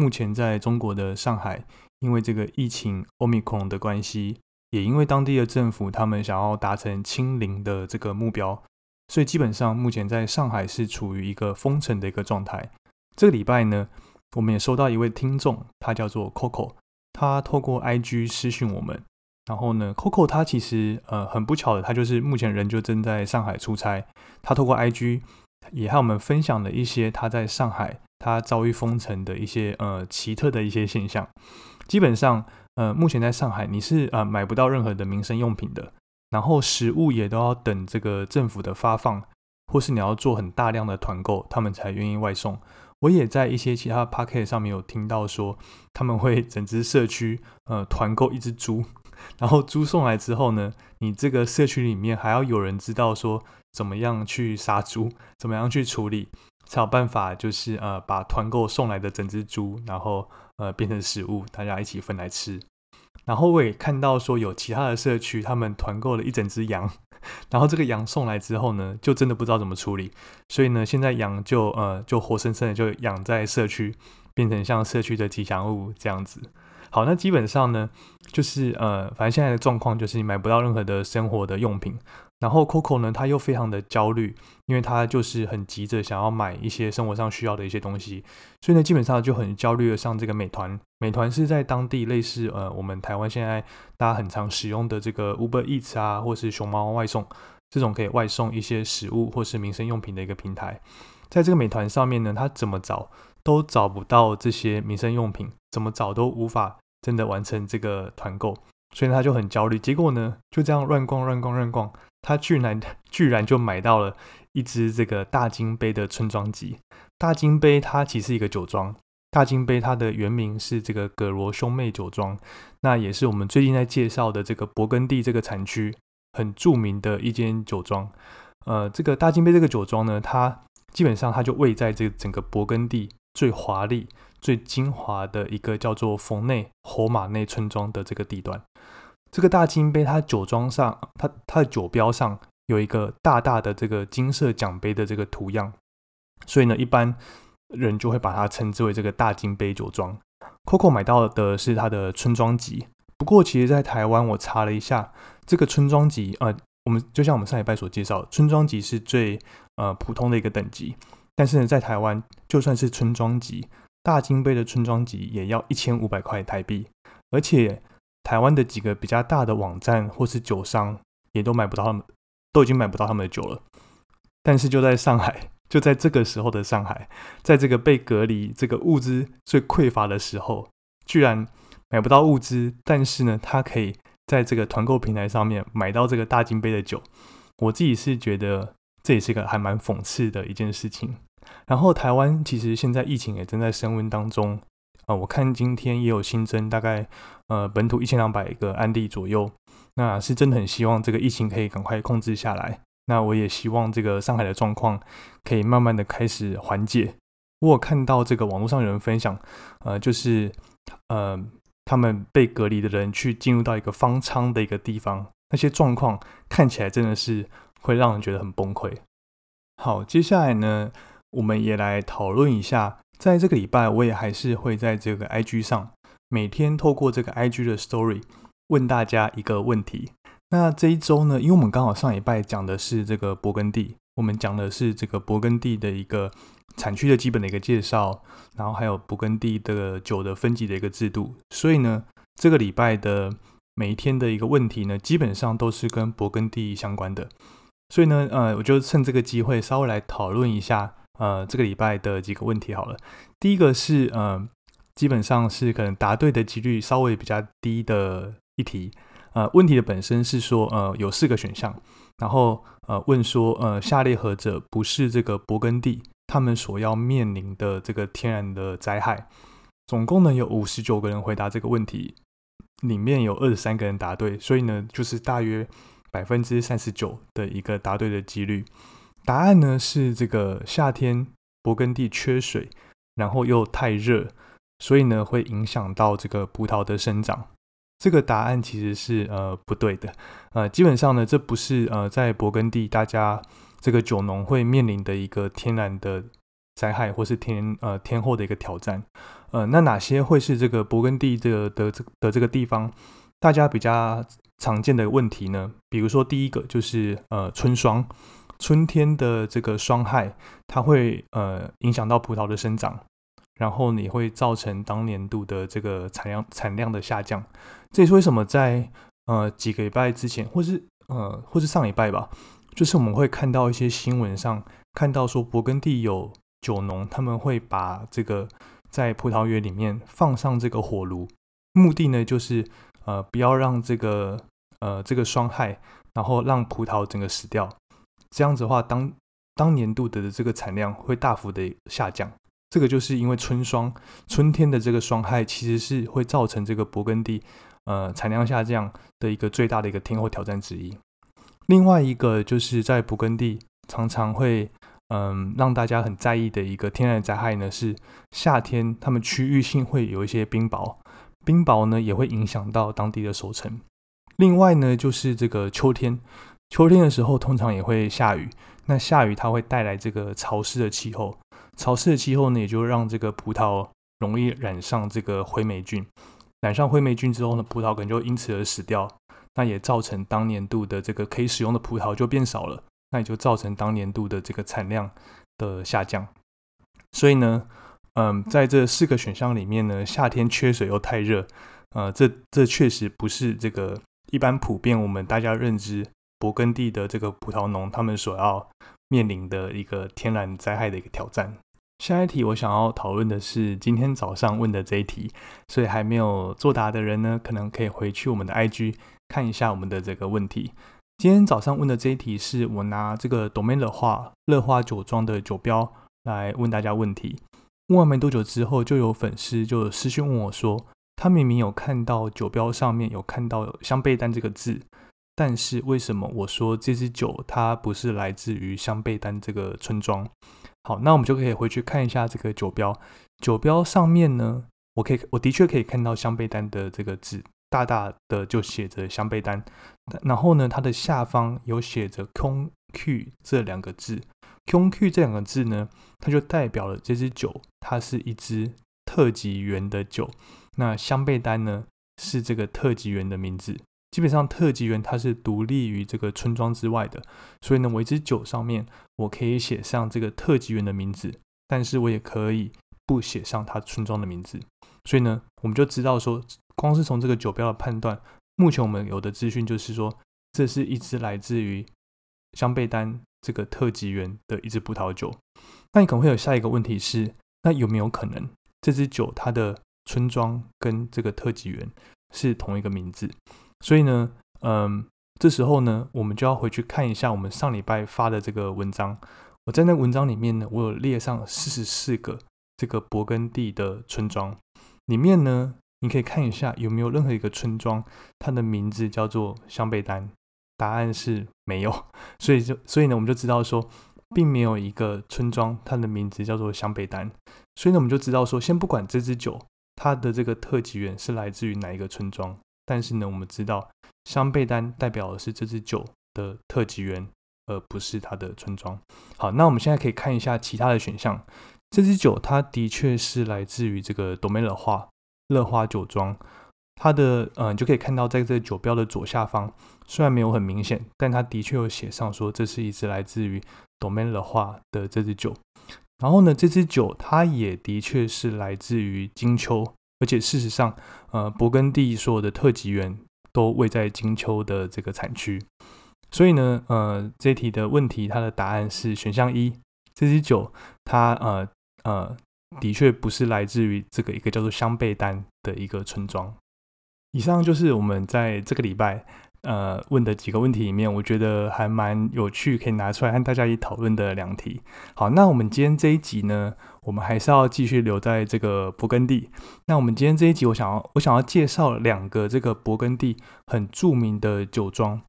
目前在中国的上海，因为这个疫情 Omicron 的关系，也因为当地的政府他们想要达成清零的这个目标，所以基本上目前在上海是处于一个封城的一个状态。这个礼拜呢，我们也收到一位听众，他叫做 Coco，他透过 IG 私讯我们。然后呢，Coco 他其实呃很不巧的，他就是目前人就正在上海出差。他透过 IG 也和我们分享了一些他在上海他遭遇封城的一些呃奇特的一些现象。基本上呃目前在上海你是呃买不到任何的民生用品的，然后食物也都要等这个政府的发放，或是你要做很大量的团购，他们才愿意外送。我也在一些其他的 p a c k e t 上面有听到说，他们会整只社区呃团购一只猪。然后猪送来之后呢，你这个社区里面还要有人知道说怎么样去杀猪，怎么样去处理，才有办法就是呃把团购送来的整只猪，然后呃变成食物，大家一起分来吃。然后我也看到说有其他的社区，他们团购了一整只羊，然后这个羊送来之后呢，就真的不知道怎么处理，所以呢现在羊就呃就活生生的就养在社区，变成像社区的吉祥物这样子。好，那基本上呢，就是呃，反正现在的状况就是你买不到任何的生活的用品。然后 Coco 呢，他又非常的焦虑，因为他就是很急着想要买一些生活上需要的一些东西，所以呢，基本上就很焦虑的上这个美团。美团是在当地类似呃，我们台湾现在大家很常使用的这个 Uber Eats 啊，或是熊猫外送这种可以外送一些食物或是民生用品的一个平台。在这个美团上面呢，他怎么找都找不到这些民生用品，怎么找都无法。真的完成这个团购，所以他就很焦虑。结果呢，就这样乱逛乱逛乱逛，他居然 居然就买到了一支这个大金杯的村庄级。大金杯它其实是一个酒庄，大金杯它的原名是这个葛罗兄妹酒庄，那也是我们最近在介绍的这个勃艮第这个产区很著名的一间酒庄。呃，这个大金杯这个酒庄呢，它基本上它就位在这个整个勃艮第最华丽。最精华的一个叫做冯内侯马内村庄的这个地段，这个大金杯，它酒庄上，它它的酒标上有一个大大的这个金色奖杯的这个图样，所以呢，一般人就会把它称之为这个大金杯酒庄。Coco 买到的是它的村庄级，不过其实在台湾我查了一下，这个村庄级，呃，我们就像我们上一拜所介绍，村庄级是最呃普通的一个等级，但是呢，在台湾就算是村庄级。大金杯的村庄级也要一千五百块台币，而且台湾的几个比较大的网站或是酒商也都买不到他们，都已经买不到他们的酒了。但是就在上海，就在这个时候的上海，在这个被隔离、这个物资最匮乏的时候，居然买不到物资，但是呢，他可以在这个团购平台上面买到这个大金杯的酒。我自己是觉得这也是个还蛮讽刺的一件事情。然后台湾其实现在疫情也正在升温当中啊，我看今天也有新增大概呃本土一千两百个案例左右，那是真的很希望这个疫情可以赶快控制下来。那我也希望这个上海的状况可以慢慢的开始缓解。我有看到这个网络上有人分享，呃，就是呃他们被隔离的人去进入到一个方舱的一个地方，那些状况看起来真的是会让人觉得很崩溃。好，接下来呢？我们也来讨论一下，在这个礼拜，我也还是会在这个 IG 上每天透过这个 IG 的 Story 问大家一个问题。那这一周呢，因为我们刚好上一拜讲的是这个勃艮第，我们讲的是这个勃艮第的一个产区的基本的一个介绍，然后还有勃艮第的酒的分级的一个制度，所以呢，这个礼拜的每一天的一个问题呢，基本上都是跟勃艮第相关的。所以呢，呃，我就趁这个机会稍微来讨论一下，呃，这个礼拜的几个问题好了。第一个是，呃，基本上是可能答对的几率稍微比较低的一题。呃，问题的本身是说，呃，有四个选项，然后呃问说，呃，下列何者不是这个勃艮第他们所要面临的这个天然的灾害？总共呢有五十九个人回答这个问题，里面有二十三个人答对，所以呢就是大约。百分之三十九的一个答对的几率，答案呢是这个夏天勃艮第缺水，然后又太热，所以呢会影响到这个葡萄的生长。这个答案其实是呃不对的，呃基本上呢这不是呃在勃艮第大家这个酒农会面临的一个天然的灾害或是天呃天后的一个挑战。呃那哪些会是这个勃艮第的的这的这个地方大家比较？常见的问题呢，比如说第一个就是呃春霜，春天的这个霜害，它会呃影响到葡萄的生长，然后你会造成当年度的这个产量产量的下降。这也是为什么在呃几个礼拜之前，或是呃或是上礼拜吧，就是我们会看到一些新闻上看到说勃艮第有酒农他们会把这个在葡萄园里面放上这个火炉，目的呢就是呃不要让这个呃，这个霜害，然后让葡萄整个死掉，这样子的话，当当年度的这个产量会大幅的下降。这个就是因为春霜，春天的这个霜害其实是会造成这个勃艮第呃产量下降的一个最大的一个天候挑战之一。另外一个就是在勃艮第常常会嗯让大家很在意的一个天然灾害呢，是夏天他们区域性会有一些冰雹，冰雹呢也会影响到当地的收成。另外呢，就是这个秋天，秋天的时候通常也会下雨。那下雨它会带来这个潮湿的气候，潮湿的气候呢，也就让这个葡萄容易染上这个灰霉菌。染上灰霉菌之后呢，葡萄可能就因此而死掉。那也造成当年度的这个可以使用的葡萄就变少了。那也就造成当年度的这个产量的下降。所以呢，嗯，在这四个选项里面呢，夏天缺水又太热，呃，这这确实不是这个。一般普遍，我们大家认知勃艮第的这个葡萄农，他们所要面临的一个天然灾害的一个挑战。下一题我想要讨论的是今天早上问的这一题，所以还没有作答的人呢，可能可以回去我们的 IG 看一下我们的这个问题。今天早上问的这一题是我拿这个 Domain 乐花乐花酒庄的酒标来问大家问题。问完没多久之后，就有粉丝就私讯问我说。他明明有看到酒标上面有看到香贝丹这个字，但是为什么我说这支酒它不是来自于香贝丹这个村庄？好，那我们就可以回去看一下这个酒标。酒标上面呢，我可以我的确可以看到香贝丹的这个字，大大的就写着香贝丹。然后呢，它的下方有写着空 Q” 这两个字空 Q” 这两个字呢，它就代表了这支酒它是一支特级园的酒。那香贝丹呢，是这个特级园的名字。基本上，特级园它是独立于这个村庄之外的，所以呢，我一支酒上面我可以写上这个特级园的名字，但是我也可以不写上它村庄的名字。所以呢，我们就知道说，光是从这个酒标的判断，目前我们有的资讯就是说，这是一支来自于香贝丹这个特级园的一支葡萄酒。那你可能会有下一个问题是，那有没有可能这支酒它的村庄跟这个特级园是同一个名字，所以呢，嗯，这时候呢，我们就要回去看一下我们上礼拜发的这个文章。我在那文章里面呢，我有列上四十四个这个勃艮第的村庄，里面呢，你可以看一下有没有任何一个村庄，它的名字叫做香贝丹。答案是没有，所以就所以呢，我们就知道说，并没有一个村庄它的名字叫做香贝丹。所以呢，我们就知道说，先不管这支酒。它的这个特级园是来自于哪一个村庄？但是呢，我们知道香贝丹代表的是这支酒的特级园，而不是它的村庄。好，那我们现在可以看一下其他的选项。这支酒它的确是来自于这个多梅勒花乐花酒庄，它的嗯呃，就可以看到在这酒标的左下方，虽然没有很明显，但它的确有写上说这是一支来自于 Domaine 的话的这支酒。然后呢，这支酒它也的确是来自于金秋，而且事实上，呃，勃艮第所有的特级园都位在金秋的这个产区。所以呢，呃，这题的问题它的答案是选项一，这支酒它呃呃的确不是来自于这个一个叫做香贝丹的一个村庄。以上就是我们在这个礼拜。呃，问的几个问题里面，我觉得还蛮有趣，可以拿出来和大家一起讨论的两题。好，那我们今天这一集呢，我们还是要继续留在这个勃艮第。那我们今天这一集，我想要我想要介绍两个这个勃艮第很著名的酒庄。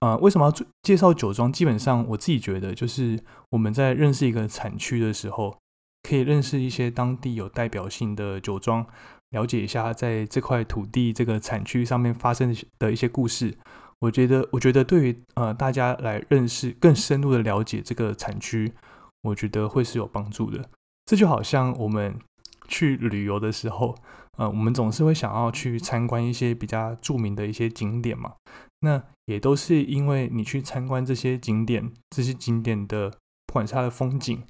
呃，为什么要介绍酒庄？基本上我自己觉得，就是我们在认识一个产区的时候，可以认识一些当地有代表性的酒庄。了解一下在这块土地这个产区上面发生的一些故事，我觉得，我觉得对于呃大家来认识更深入的了解这个产区，我觉得会是有帮助的。这就好像我们去旅游的时候，呃，我们总是会想要去参观一些比较著名的一些景点嘛。那也都是因为你去参观这些景点，这些景点的不管是它的风景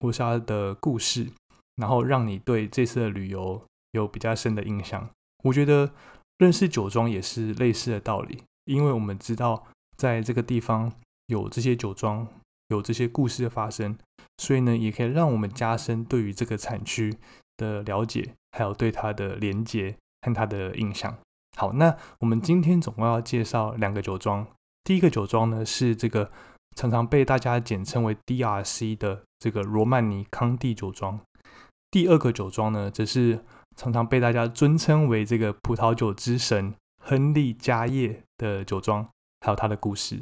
或是它的故事，然后让你对这次的旅游。有比较深的印象，我觉得认识酒庄也是类似的道理，因为我们知道在这个地方有这些酒庄，有这些故事的发生，所以呢，也可以让我们加深对于这个产区的了解，还有对它的连接和它的印象。好，那我们今天总共要介绍两个酒庄，第一个酒庄呢是这个常常被大家简称为 DRC 的这个罗曼尼康帝酒庄，第二个酒庄呢则是。常常被大家尊称为这个葡萄酒之神亨利加业的酒庄，还有它的故事。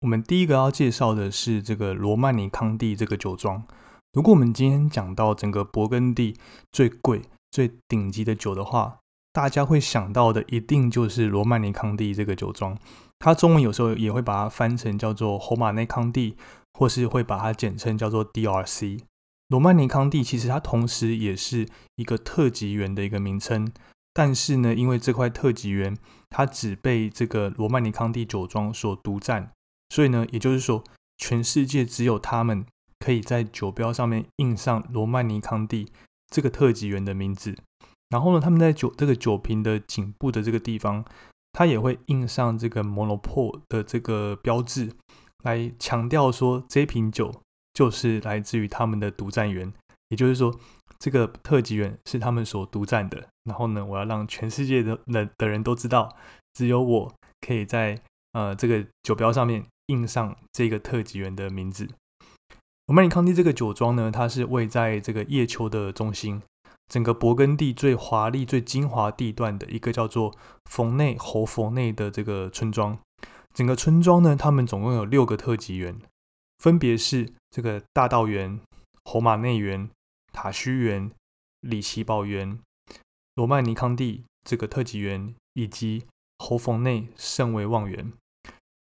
我们第一个要介绍的是这个罗曼尼康帝这个酒庄。如果我们今天讲到整个勃艮第最贵、最顶级的酒的话，大家会想到的一定就是罗曼尼康帝这个酒庄。它中文有时候也会把它翻成叫做侯马内康帝，或是会把它简称叫做 DRC。罗曼尼康帝其实它同时也是一个特级园的一个名称，但是呢，因为这块特级园它只被这个罗曼尼康帝酒庄所独占，所以呢，也就是说，全世界只有他们可以在酒标上面印上罗曼尼康帝这个特级园的名字。然后呢，他们在酒这个酒瓶的颈部的这个地方，它也会印上这个 m o n o p o 的这个标志，来强调说这瓶酒。就是来自于他们的独占园，也就是说，这个特级园是他们所独占的。然后呢，我要让全世界的的的人都知道，只有我可以在呃这个酒标上面印上这个特级园的名字。罗曼尼康帝这个酒庄呢，它是位在这个叶丘的中心，整个勃艮第最华丽、最精华地段的一个叫做冯内侯冯内的这个村庄。整个村庄呢，他们总共有六个特级园。分别是这个大道园、侯马内园、塔须园、里奇堡园、罗曼尼康帝这个特级园，以及侯冯内圣维望园。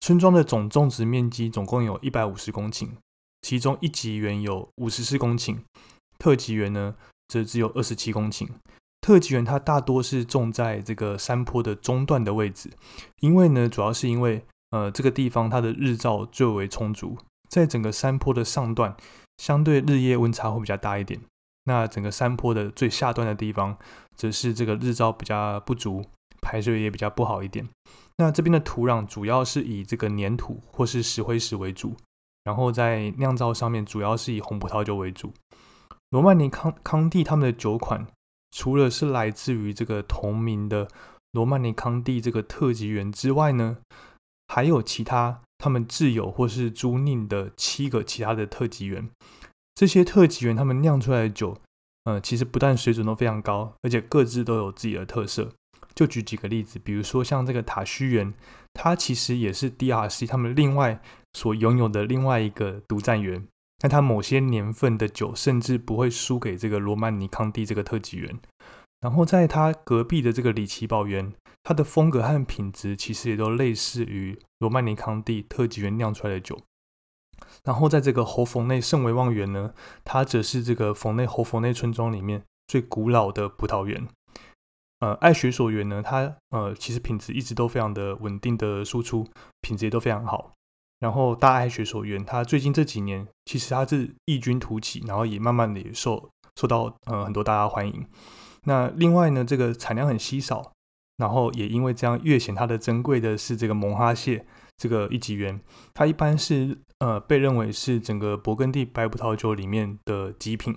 村庄的总种植面积总共有一百五十公顷，其中一级园有五十四公顷，特级园呢则只有二十七公顷。特级园它大多是种在这个山坡的中段的位置，因为呢，主要是因为呃这个地方它的日照最为充足。在整个山坡的上段，相对日夜温差会比较大一点。那整个山坡的最下段的地方，则是这个日照比较不足，排水也比较不好一点。那这边的土壤主要是以这个粘土或是石灰石为主，然后在酿造上面主要是以红葡萄酒为主。罗曼尼康康帝他们的酒款，除了是来自于这个同名的罗曼尼康帝这个特级园之外呢，还有其他。他们自有或是租赁的七个其他的特级园，这些特级园他们酿出来的酒，呃，其实不但水准都非常高，而且各自都有自己的特色。就举几个例子，比如说像这个塔须园，它其实也是 DRC 他们另外所拥有的另外一个独占园，那它某些年份的酒甚至不会输给这个罗曼尼康帝这个特级园。然后在它隔壁的这个里奇堡园，它的风格和品质其实也都类似于罗曼尼康帝特级园酿出来的酒。然后在这个侯冯内圣维望园呢，它则是这个冯内侯冯内村庄里面最古老的葡萄园。呃，爱学所园呢，它呃其实品质一直都非常的稳定的输出，品质也都非常好。然后大爱学所园，它最近这几年其实它是异军突起，然后也慢慢的也受受到呃很多大家欢迎。那另外呢，这个产量很稀少，然后也因为这样越显它的珍贵的是这个蒙哈谢这个一级园，它一般是呃被认为是整个勃艮第白葡萄酒里面的极品。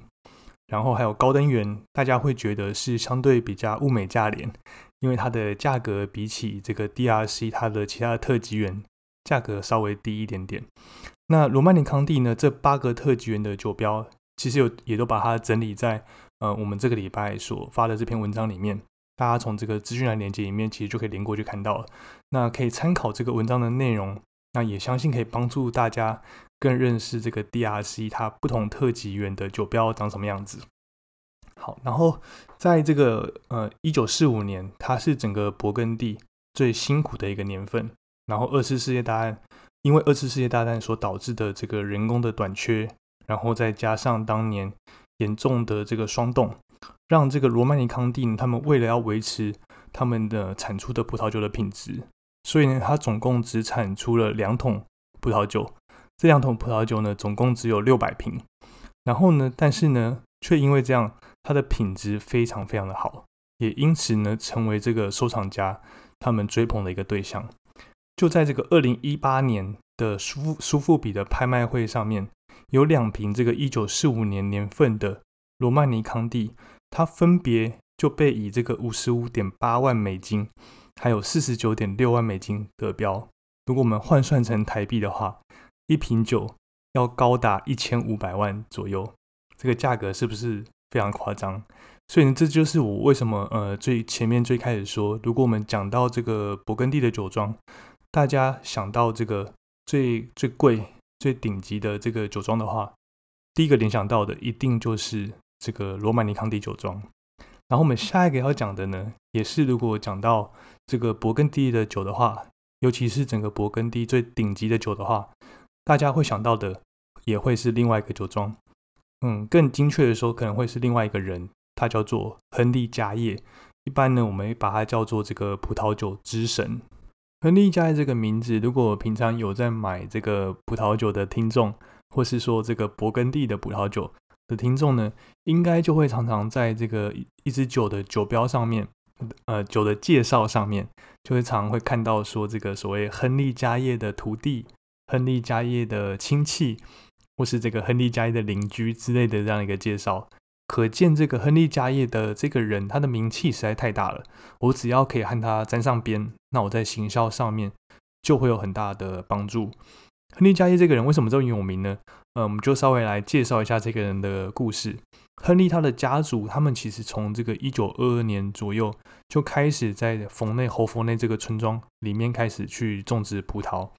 然后还有高登园，大家会觉得是相对比较物美价廉，因为它的价格比起这个 DRC 它的其他的特级园价格稍微低一点点。那罗曼尼康帝呢，这八个特级园的酒标，其实有也都把它整理在呃我们这个礼拜所发的这篇文章里面，大家从这个资讯栏链接里面其实就可以连过去看到了。那可以参考这个文章的内容，那也相信可以帮助大家。更认识这个 DRC 它不同特级园的酒标长什么样子。好，然后在这个呃一九四五年，它是整个勃艮第最辛苦的一个年份。然后二次世界大战，因为二次世界大战所导致的这个人工的短缺，然后再加上当年严重的这个霜冻，让这个罗曼尼康帝他们为了要维持他们的产出的葡萄酒的品质，所以呢，他总共只产出了两桶葡萄酒。这两桶葡萄酒呢，总共只有六百瓶，然后呢，但是呢，却因为这样，它的品质非常非常的好，也因此呢，成为这个收藏家他们追捧的一个对象。就在这个二零一八年的苏苏富比的拍卖会上面，有两瓶这个一九四五年年份的罗曼尼康帝，它分别就被以这个五十五点八万美金，还有四十九点六万美金得标。如果我们换算成台币的话，一瓶酒要高达一千五百万左右，这个价格是不是非常夸张？所以呢，这就是我为什么呃最前面最开始说，如果我们讲到这个勃艮第的酒庄，大家想到这个最最贵、最顶级的这个酒庄的话，第一个联想到的一定就是这个罗曼尼康帝酒庄。然后我们下一个要讲的呢，也是如果讲到这个勃艮第的酒的话，尤其是整个勃艮第最顶级的酒的话。大家会想到的也会是另外一个酒庄，嗯，更精确的说，可能会是另外一个人，他叫做亨利加叶。一般呢，我们把它叫做这个葡萄酒之神。亨利加叶这个名字，如果平常有在买这个葡萄酒的听众，或是说这个勃艮第的葡萄酒的听众呢，应该就会常常在这个一支酒的酒标上面，呃，酒的介绍上面，就会常会看到说这个所谓亨利加叶的徒弟。亨利家业的亲戚，或是这个亨利家业的邻居之类的这样一个介绍，可见这个亨利家业的这个人，他的名气实在太大了。我只要可以和他沾上边，那我在行销上面就会有很大的帮助。亨利家业这个人为什么这么有名呢？呃，我们就稍微来介绍一下这个人的故事。亨利他的家族，他们其实从这个一九二二年左右就开始在冯内侯佛内这个村庄里面开始去种植葡萄。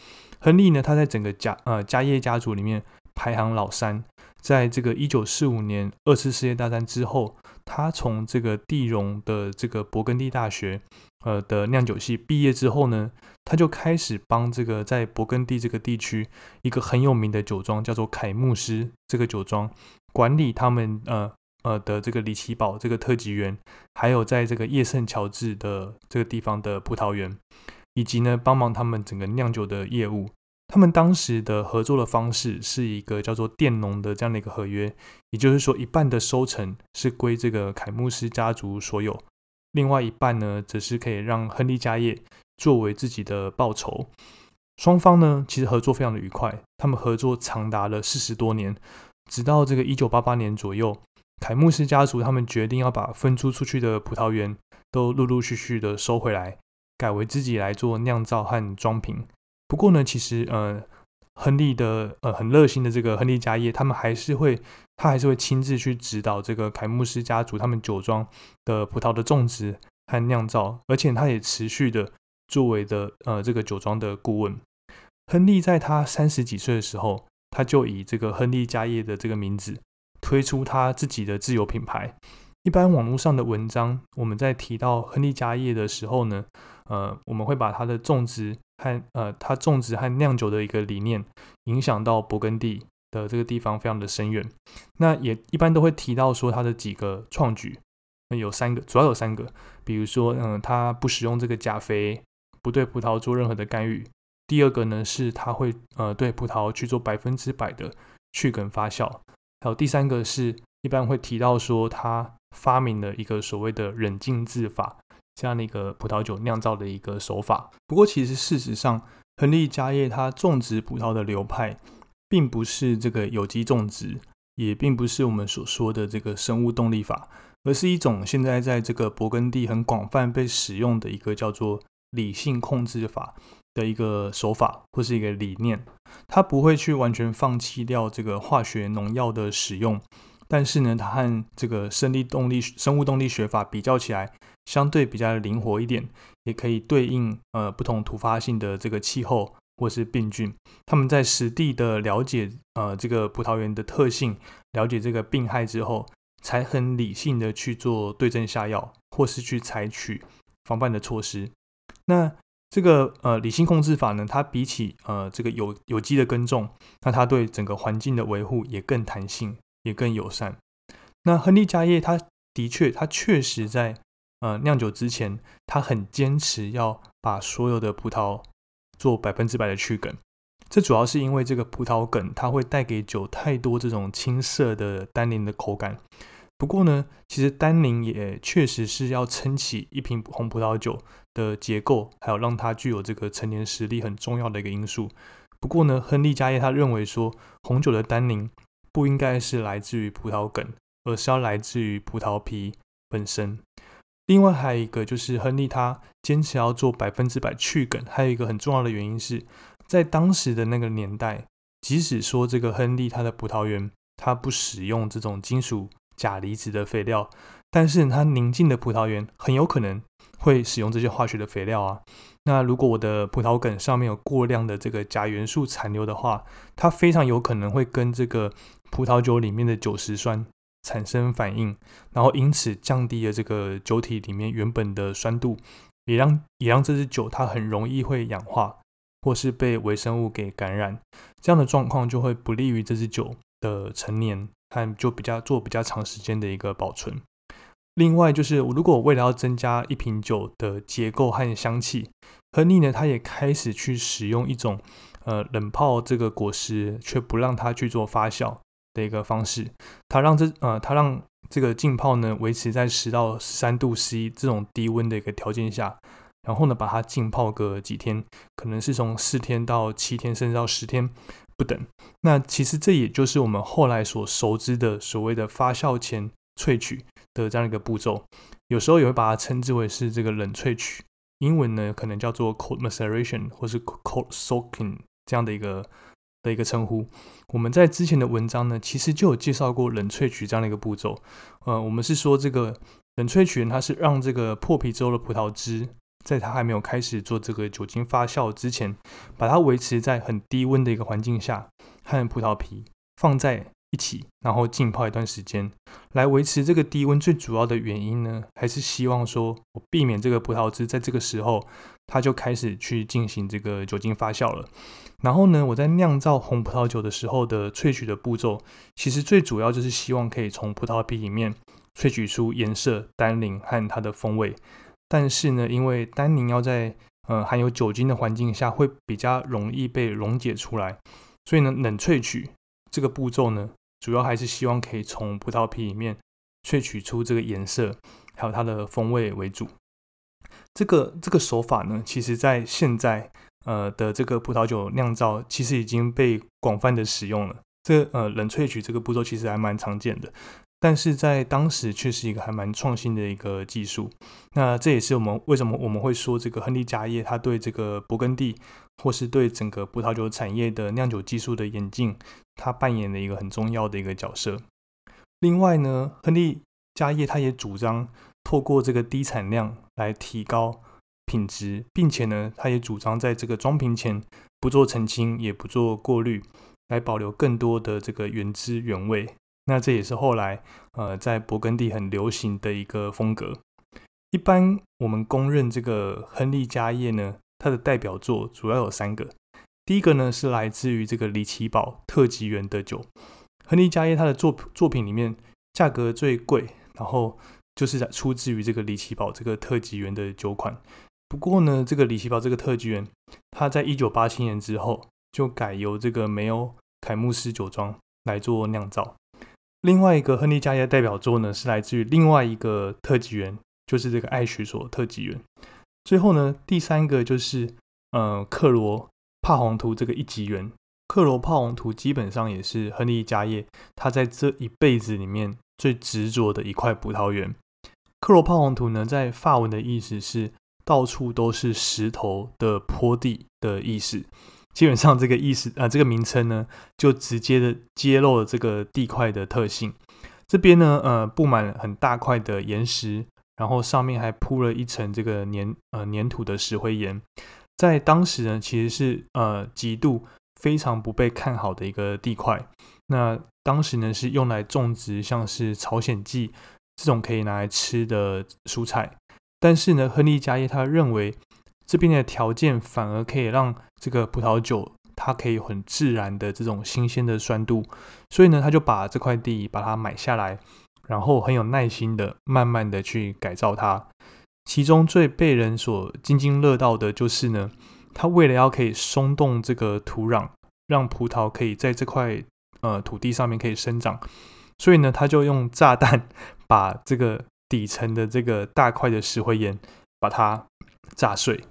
亨利呢，他在整个家呃家业家族里面排行老三。在这个一九四五年二次世界大战之后，他从这个蒂荣的这个勃艮第大学呃的酿酒系毕业之后呢，他就开始帮这个在勃艮第这个地区一个很有名的酒庄叫做凯慕斯这个酒庄管理他们呃呃的这个里奇堡这个特级园，还有在这个叶圣乔治的这个地方的葡萄园。以及呢，帮忙他们整个酿酒的业务。他们当时的合作的方式是一个叫做佃农的这样的一个合约，也就是说，一半的收成是归这个凯慕斯家族所有，另外一半呢，则是可以让亨利家业作为自己的报酬。双方呢，其实合作非常的愉快，他们合作长达了四十多年，直到这个一九八八年左右，凯慕斯家族他们决定要把分租出去的葡萄园都陆陆续续的收回来。改为自己来做酿造和装瓶。不过呢，其实呃，亨利的呃很热心的这个亨利家业，他们还是会，他还是会亲自去指导这个凯慕斯家族他们酒庄的葡萄的种植和酿造，而且他也持续的作为的呃这个酒庄的顾问。亨利在他三十几岁的时候，他就以这个亨利家业的这个名字推出他自己的自有品牌。一般网络上的文章，我们在提到亨利家业的时候呢。呃，我们会把它的种植和呃，它种植和酿酒的一个理念影响到勃艮第的这个地方非常的深远。那也一般都会提到说它的几个创举，有三个，主要有三个，比如说，嗯，它不使用这个钾肥，不对葡萄做任何的干预。第二个呢，是它会呃对葡萄去做百分之百的去梗发酵。还有第三个是一般会提到说，它发明了一个所谓的冷静制法这样的一个葡萄酒酿造的一个手法。不过，其实事实上，亨利家业它种植葡萄的流派，并不是这个有机种植，也并不是我们所说的这个生物动力法。而是一种现在在这个勃艮第很广泛被使用的一个叫做理性控制法的一个手法或是一个理念，它不会去完全放弃掉这个化学农药的使用，但是呢，它和这个生力动力生物动力学法比较起来，相对比较灵活一点，也可以对应呃不同突发性的这个气候或是病菌。他们在实地的了解呃这个葡萄园的特性，了解这个病害之后。才很理性的去做对症下药，或是去采取防范的措施。那这个呃理性控制法呢，它比起呃这个有有机的耕种，那它对整个环境的维护也更弹性，也更友善。那亨利家业，他的确，他确实在呃酿酒之前，他很坚持要把所有的葡萄做百分之百的去梗。这主要是因为这个葡萄梗，它会带给酒太多这种青涩的单宁的口感。不过呢，其实单宁也确实是要撑起一瓶红葡萄酒的结构，还有让它具有这个陈年实力很重要的一个因素。不过呢，亨利加耶他认为说，红酒的单宁不应该是来自于葡萄梗，而是要来自于葡萄皮本身。另外还有一个就是亨利他坚持要做百分之百去梗，还有一个很重要的原因是。在当时的那个年代，即使说这个亨利他的葡萄园他不使用这种金属钾离子的肥料，但是他宁静的葡萄园很有可能会使用这些化学的肥料啊。那如果我的葡萄梗上面有过量的这个钾元素残留的话，它非常有可能会跟这个葡萄酒里面的酒石酸产生反应，然后因此降低了这个酒体里面原本的酸度，也让也让这支酒它很容易会氧化。或是被微生物给感染，这样的状况就会不利于这支酒的陈年和就比较做比较长时间的一个保存。另外，就是如果为了要增加一瓶酒的结构和香气，亨利呢，他也开始去使用一种呃冷泡这个果实，却不让它去做发酵的一个方式。它让这呃它让这个浸泡呢维持在十到十三度 C 这种低温的一个条件下。然后呢，把它浸泡个几天，可能是从四天到七天，甚至到十天不等。那其实这也就是我们后来所熟知的所谓的发酵前萃取的这样一个步骤。有时候也会把它称之为是这个冷萃取，英文呢可能叫做 cold maceration 或是 cold soaking 这样的一个的一个称呼。我们在之前的文章呢，其实就有介绍过冷萃取这样的一个步骤。呃，我们是说这个冷萃取它是让这个破皮之后的葡萄汁。在它还没有开始做这个酒精发酵之前，把它维持在很低温的一个环境下，和葡萄皮放在一起，然后浸泡一段时间，来维持这个低温。最主要的原因呢，还是希望说我避免这个葡萄汁在这个时候它就开始去进行这个酒精发酵了。然后呢，我在酿造红葡萄酒的时候的萃取的步骤，其实最主要就是希望可以从葡萄皮里面萃取出颜色、单宁和它的风味。但是呢，因为单宁要在呃含有酒精的环境下会比较容易被溶解出来，所以呢，冷萃取这个步骤呢，主要还是希望可以从葡萄皮里面萃取出这个颜色，还有它的风味为主。这个这个手法呢，其实在现在呃的这个葡萄酒酿造，其实已经被广泛的使用了。这呃冷萃取这个步骤其实还蛮常见的。但是在当时却是一个还蛮创新的一个技术，那这也是我们为什么我们会说这个亨利家业他对这个勃艮第或是对整个葡萄酒产业的酿酒技术的演进，他扮演了一个很重要的一个角色。另外呢，亨利家业他也主张透过这个低产量来提高品质，并且呢，他也主张在这个装瓶前不做澄清，也不做过滤，来保留更多的这个原汁原味。那这也是后来，呃，在勃艮第很流行的一个风格。一般我们公认这个亨利家业呢，它的代表作主要有三个。第一个呢是来自于这个里奇堡特级园的酒。亨利家业它的作作品里面价格最贵，然后就是出自于这个里奇堡这个特级园的酒款。不过呢，这个里奇堡这个特级园，它在一九八七年之后就改由这个梅欧凯穆斯酒庄来做酿造。另外一个亨利家业代表作呢，是来自于另外一个特级园，就是这个爱许所特级园。最后呢，第三个就是呃克罗帕洪图这个一级园。克罗帕洪图基本上也是亨利家业他在这一辈子里面最执着的一块葡萄园。克罗帕洪图呢，在法文的意思是。到处都是石头的坡地的意思，基本上这个意思啊，这个名称呢，就直接的揭露了这个地块的特性。这边呢，呃，布满很大块的岩石，然后上面还铺了一层这个粘呃粘土的石灰岩，在当时呢，其实是呃极度非常不被看好的一个地块。那当时呢，是用来种植像是朝鲜蓟这种可以拿来吃的蔬菜。但是呢，亨利家业他认为这边的条件反而可以让这个葡萄酒它可以很自然的这种新鲜的酸度，所以呢，他就把这块地把它买下来，然后很有耐心的慢慢的去改造它。其中最被人所津津乐道的就是呢，他为了要可以松动这个土壤，让葡萄可以在这块呃土地上面可以生长，所以呢，他就用炸弹 把这个。底层的这个大块的石灰岩，把它炸碎。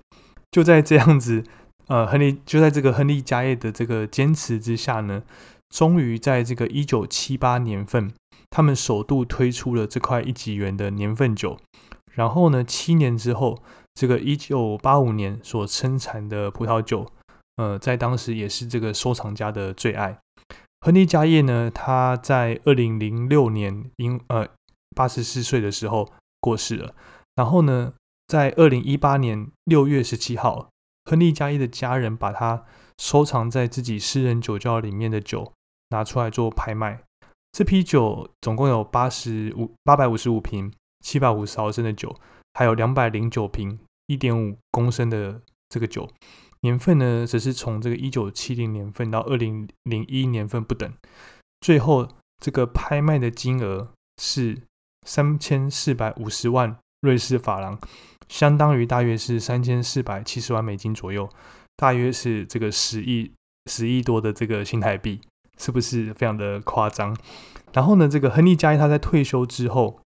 就在这样子，呃，亨利就在这个亨利家业的这个坚持之下呢，终于在这个一九七八年份，他们首度推出了这块一级园的年份酒。然后呢，七年之后，这个一九八五年所生产的葡萄酒，呃，在当时也是这个收藏家的最爱。亨利家业呢，他在二零零六年因呃。八十四岁的时候过世了。然后呢，在二零一八年六月十七号，亨利加一的家人把他收藏在自己私人酒窖里面的酒拿出来做拍卖。这批酒总共有八十五八百五十五瓶七百五十毫升的酒，还有两百零九瓶一点五公升的这个酒。年份呢，只是从这个一九七零年份到二零零一年份不等。最后这个拍卖的金额是。三千四百五十万瑞士法郎，相当于大约是三千四百七十万美金左右，大约是这个十亿十亿多的这个新台币，是不是非常的夸张？然后呢，这个亨利加伊他在退休之后，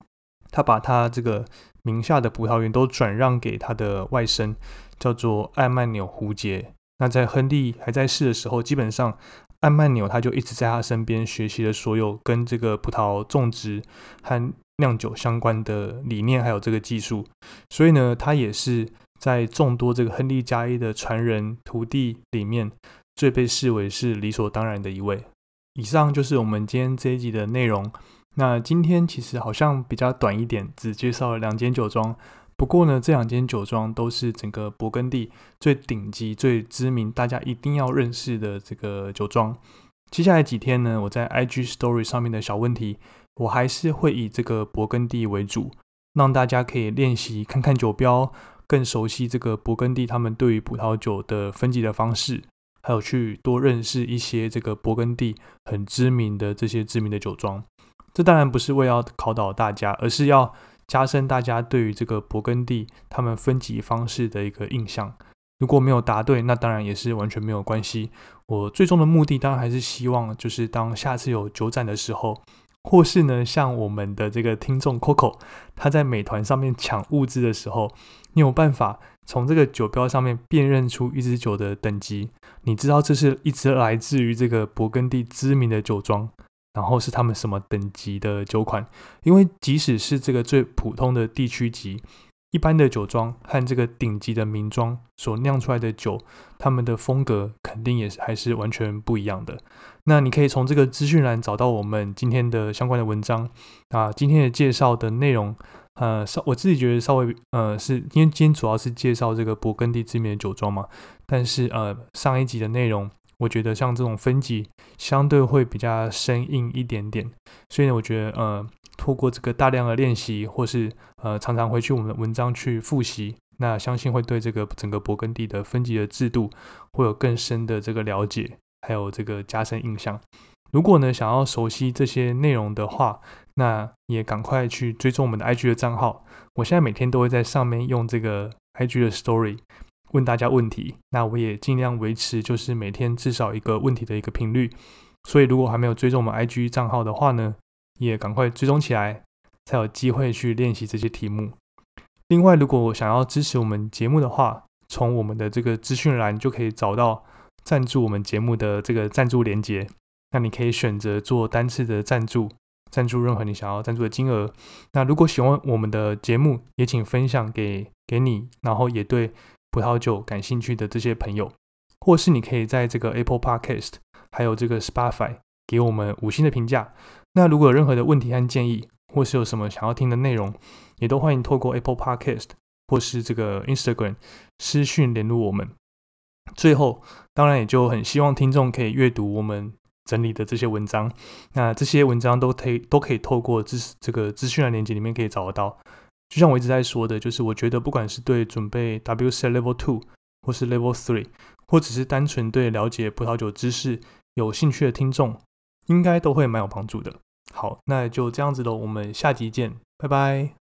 他把他这个名下的葡萄园都转让给他的外甥，叫做艾曼纽胡杰。那在亨利还在世的时候，基本上艾曼纽他就一直在他身边学习了所有跟这个葡萄种植和酿酒相关的理念，还有这个技术，所以呢，他也是在众多这个亨利加一的传人徒弟里面，最被视为是理所当然的一位。以上就是我们今天这一集的内容。那今天其实好像比较短一点，只介绍了两间酒庄。不过呢，这两间酒庄都是整个勃艮第最顶级、最知名、大家一定要认识的这个酒庄。接下来几天呢，我在 IG Story 上面的小问题。我还是会以这个勃艮第为主，让大家可以练习看看酒标，更熟悉这个勃艮第他们对于葡萄酒的分级的方式，还有去多认识一些这个勃艮第很知名的这些知名的酒庄。这当然不是为要考倒大家，而是要加深大家对于这个勃艮第他们分级方式的一个印象。如果没有答对，那当然也是完全没有关系。我最终的目的当然还是希望，就是当下次有酒展的时候。或是呢，像我们的这个听众 Coco，他在美团上面抢物资的时候，你有办法从这个酒标上面辨认出一支酒的等级，你知道这是一支来自于这个勃艮第知名的酒庄，然后是他们什么等级的酒款？因为即使是这个最普通的地区级。一般的酒庄和这个顶级的名庄所酿出来的酒，他们的风格肯定也是还是完全不一样的。那你可以从这个资讯栏找到我们今天的相关的文章啊。今天的介绍的内容，呃，稍我自己觉得稍微呃，是因为今天主要是介绍这个勃艮第知名的酒庄嘛。但是呃，上一集的内容，我觉得像这种分级相对会比较生硬一点点，所以呢，我觉得呃。透过这个大量的练习，或是呃常常回去我们的文章去复习，那相信会对这个整个勃艮第的分级的制度会有更深的这个了解，还有这个加深印象。如果呢想要熟悉这些内容的话，那也赶快去追踪我们的 IG 的账号。我现在每天都会在上面用这个 IG 的 Story 问大家问题。那我也尽量维持就是每天至少一个问题的一个频率。所以如果还没有追踪我们 IG 账号的话呢，也赶快追踪起来，才有机会去练习这些题目。另外，如果想要支持我们节目的话，从我们的这个资讯栏就可以找到赞助我们节目的这个赞助连接。那你可以选择做单次的赞助。赞助任何你想要赞助的金额。那如果喜欢我们的节目，也请分享给给你，然后也对葡萄酒感兴趣的这些朋友，或是你可以在这个 Apple Podcast 还有这个 Spotify 给我们五星的评价。那如果有任何的问题和建议，或是有什么想要听的内容，也都欢迎透过 Apple Podcast 或是这个 Instagram 私讯联络我们。最后，当然也就很希望听众可以阅读我们。整理的这些文章，那这些文章都可以都可以透过资这个资讯的链接里面可以找得到。就像我一直在说的，就是我觉得不管是对准备 WC Level Two 或是 Level Three，或只是单纯对了解葡萄酒知识有兴趣的听众，应该都会蛮有帮助的。好，那就这样子喽，我们下集见，拜拜。